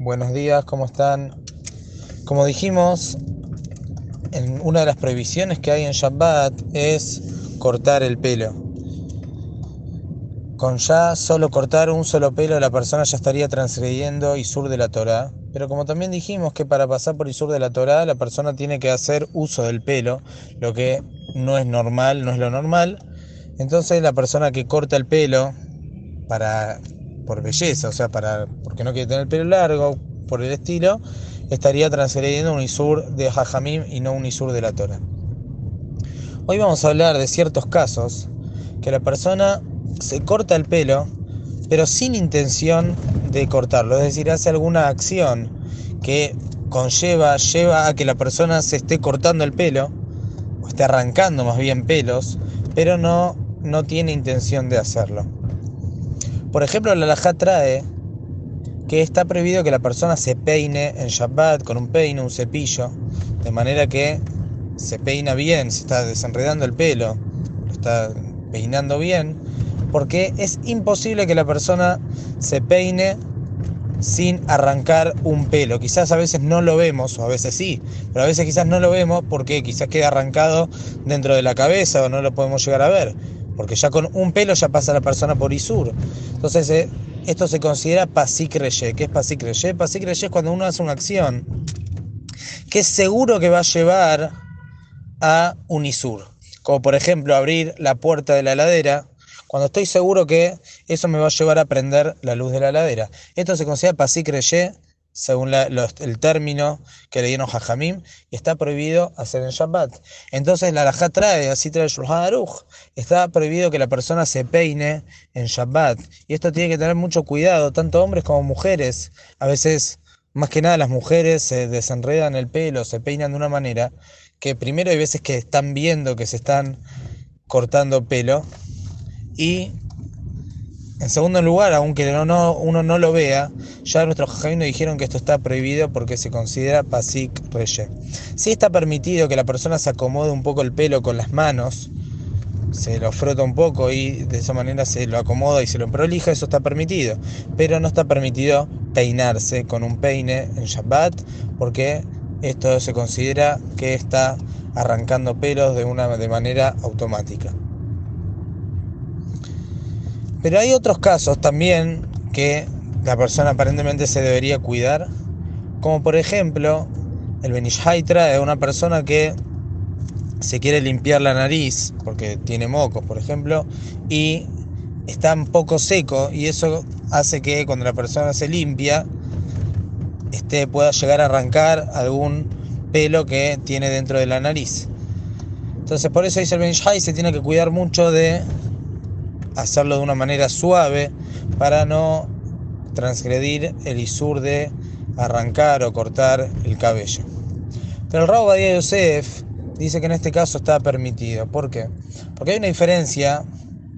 Buenos días, ¿cómo están? Como dijimos, en una de las prohibiciones que hay en Shabbat es cortar el pelo. Con ya solo cortar un solo pelo la persona ya estaría transgrediendo Isur de la Torah. Pero como también dijimos que para pasar por Isur de la Torah la persona tiene que hacer uso del pelo, lo que no es normal, no es lo normal. Entonces la persona que corta el pelo para por belleza, o sea, para porque no quiere tener el pelo largo, por el estilo, estaría transgrediendo un Isur de Jajamim y no un Isur de la Torah. Hoy vamos a hablar de ciertos casos que la persona se corta el pelo, pero sin intención de cortarlo, es decir, hace alguna acción que conlleva, lleva a que la persona se esté cortando el pelo, o esté arrancando más bien pelos, pero no, no tiene intención de hacerlo. Por ejemplo, la Lajá trae que está prohibido que la persona se peine en Shabbat con un peine, un cepillo, de manera que se peina bien, se está desenredando el pelo, lo está peinando bien, porque es imposible que la persona se peine sin arrancar un pelo. Quizás a veces no lo vemos, o a veces sí, pero a veces quizás no lo vemos porque quizás queda arrancado dentro de la cabeza o no lo podemos llegar a ver, porque ya con un pelo ya pasa la persona por Isur. Entonces eh, esto se considera pasik reye. ¿Qué es pasik reye? Pasik reye es cuando uno hace una acción que es seguro que va a llevar a un Isur. Como por ejemplo abrir la puerta de la heladera cuando estoy seguro que eso me va a llevar a prender la luz de la heladera. Esto se considera pasik reye, según el término que le dieron Jajamim, está prohibido hacer en Shabbat. Entonces la Alajá trae, así trae Shulchan Aruch, está prohibido que la persona se peine en Shabbat. Y esto tiene que tener mucho cuidado, tanto hombres como mujeres. A veces, más que nada, las mujeres se desenredan el pelo, se peinan de una manera que primero hay veces que están viendo que se están cortando pelo y en segundo lugar, aunque no, uno no lo vea, ya nuestros jajamim nos dijeron que esto está prohibido porque se considera pasik reye. Sí está permitido que la persona se acomode un poco el pelo con las manos, se lo frota un poco y de esa manera se lo acomoda y se lo prolija, eso está permitido. Pero no está permitido peinarse con un peine en Shabbat porque esto se considera que está arrancando pelos de, una, de manera automática. Pero hay otros casos también que la persona aparentemente se debería cuidar, como por ejemplo el Benishai trae una persona que se quiere limpiar la nariz porque tiene mocos, por ejemplo, y está un poco seco y eso hace que cuando la persona se limpia este, pueda llegar a arrancar algún pelo que tiene dentro de la nariz. Entonces por eso dice el Benishai se tiene que cuidar mucho de hacerlo de una manera suave para no transgredir el isur de arrancar o cortar el cabello. Pero el Rabo Badía Yosef dice que en este caso está permitido. ¿Por qué? Porque hay una diferencia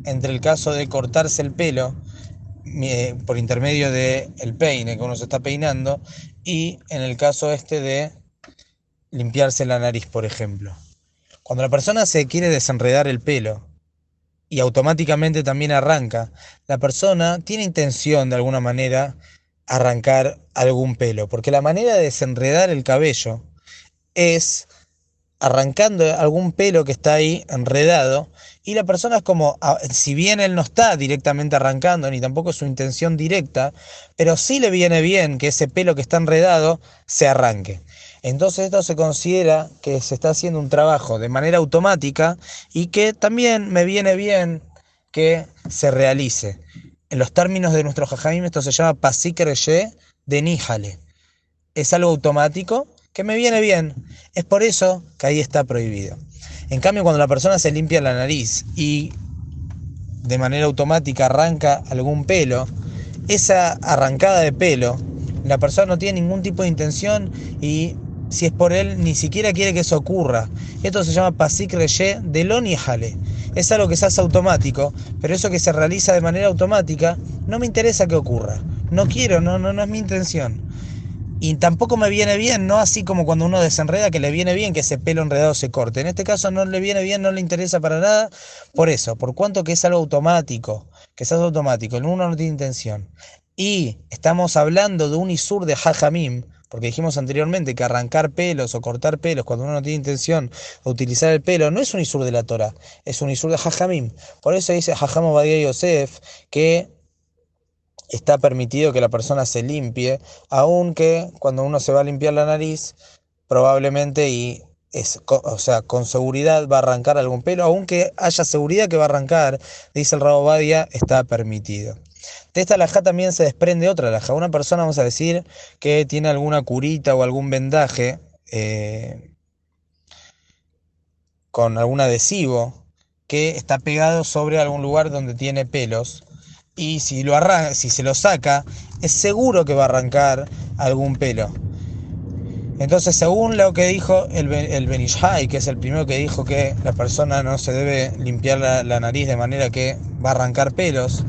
entre el caso de cortarse el pelo eh, por intermedio del el peine que uno se está peinando y en el caso este de limpiarse la nariz, por ejemplo. Cuando la persona se quiere desenredar el pelo y automáticamente también arranca, la persona tiene intención de alguna manera arrancar algún pelo, porque la manera de desenredar el cabello es arrancando algún pelo que está ahí enredado y la persona es como, si bien él no está directamente arrancando, ni tampoco es su intención directa, pero sí le viene bien que ese pelo que está enredado se arranque. Entonces esto se considera que se está haciendo un trabajo de manera automática y que también me viene bien que se realice. En los términos de nuestro jajamim esto se llama pasik de níjale. Es algo automático que me viene bien. Es por eso que ahí está prohibido. En cambio, cuando la persona se limpia la nariz y de manera automática arranca algún pelo, esa arrancada de pelo, la persona no tiene ningún tipo de intención y si es por él, ni siquiera quiere que eso ocurra. Esto se llama pasik reye de lo jale. Es algo que se hace automático, pero eso que se realiza de manera automática, no me interesa que ocurra. No quiero, no, no, no es mi intención. Y tampoco me viene bien, no así como cuando uno desenreda, que le viene bien que ese pelo enredado se corte. En este caso no le viene bien, no le interesa para nada. Por eso, por cuanto que es algo automático, que es algo automático, uno no tiene intención y estamos hablando de un isur de hajamim, porque dijimos anteriormente que arrancar pelos o cortar pelos cuando uno no tiene intención de utilizar el pelo no es un isur de la Torah, es un isur de hajamim. Por eso dice Hajam Obadiah Yosef que está permitido que la persona se limpie, aunque cuando uno se va a limpiar la nariz, probablemente y es, o sea, con seguridad va a arrancar algún pelo, aunque haya seguridad que va a arrancar, dice el Rabo Badia, está permitido. De esta alhaja también se desprende otra alhaja. Una persona, vamos a decir, que tiene alguna curita o algún vendaje eh, con algún adhesivo que está pegado sobre algún lugar donde tiene pelos y si, lo arranca, si se lo saca, es seguro que va a arrancar algún pelo. Entonces, según lo que dijo el, el Benishai, que es el primero que dijo que la persona no se debe limpiar la, nariz de manera que va a arrancar pelos,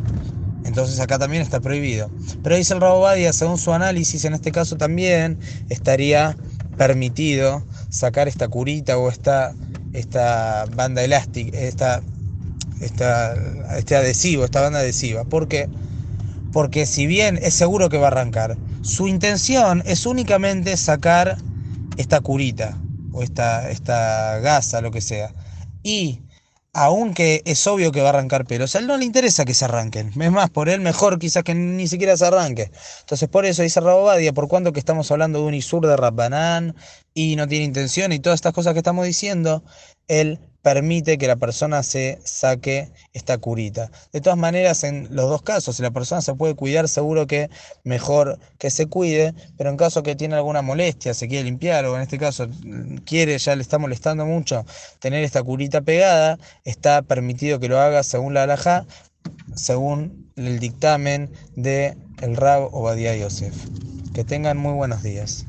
entonces acá también está prohibido. Pero dice el Rabobadia, según su análisis, en este caso también estaría permitido sacar esta curita o esta, esta banda elástica, esta, esta, este adhesivo, esta banda adhesiva. ¿Por qué? Porque si bien es seguro que va a arrancar, su intención es únicamente sacar esta curita o esta, esta gasa, lo que sea. Y aunque es obvio que va a arrancar pelos, a él no le interesa que se arranquen. Es más, por él mejor quizás que ni siquiera se arranque. Entonces por eso dice Rabobadia, por cuanto que estamos hablando de un Isur de Rabbanán y no tiene intención y todas estas cosas que estamos diciendo, él permite que la persona se saque esta curita. De todas maneras, en los dos casos, si la persona se puede cuidar, seguro que mejor que se cuide, pero en caso que tiene alguna molestia, se quiere limpiar o en este caso quiere, ya le está molestando mucho tener esta curita pegada, está permitido que lo haga según la alajá, según el dictamen de el Rab Obadiah Yosef. Que tengan muy buenos días.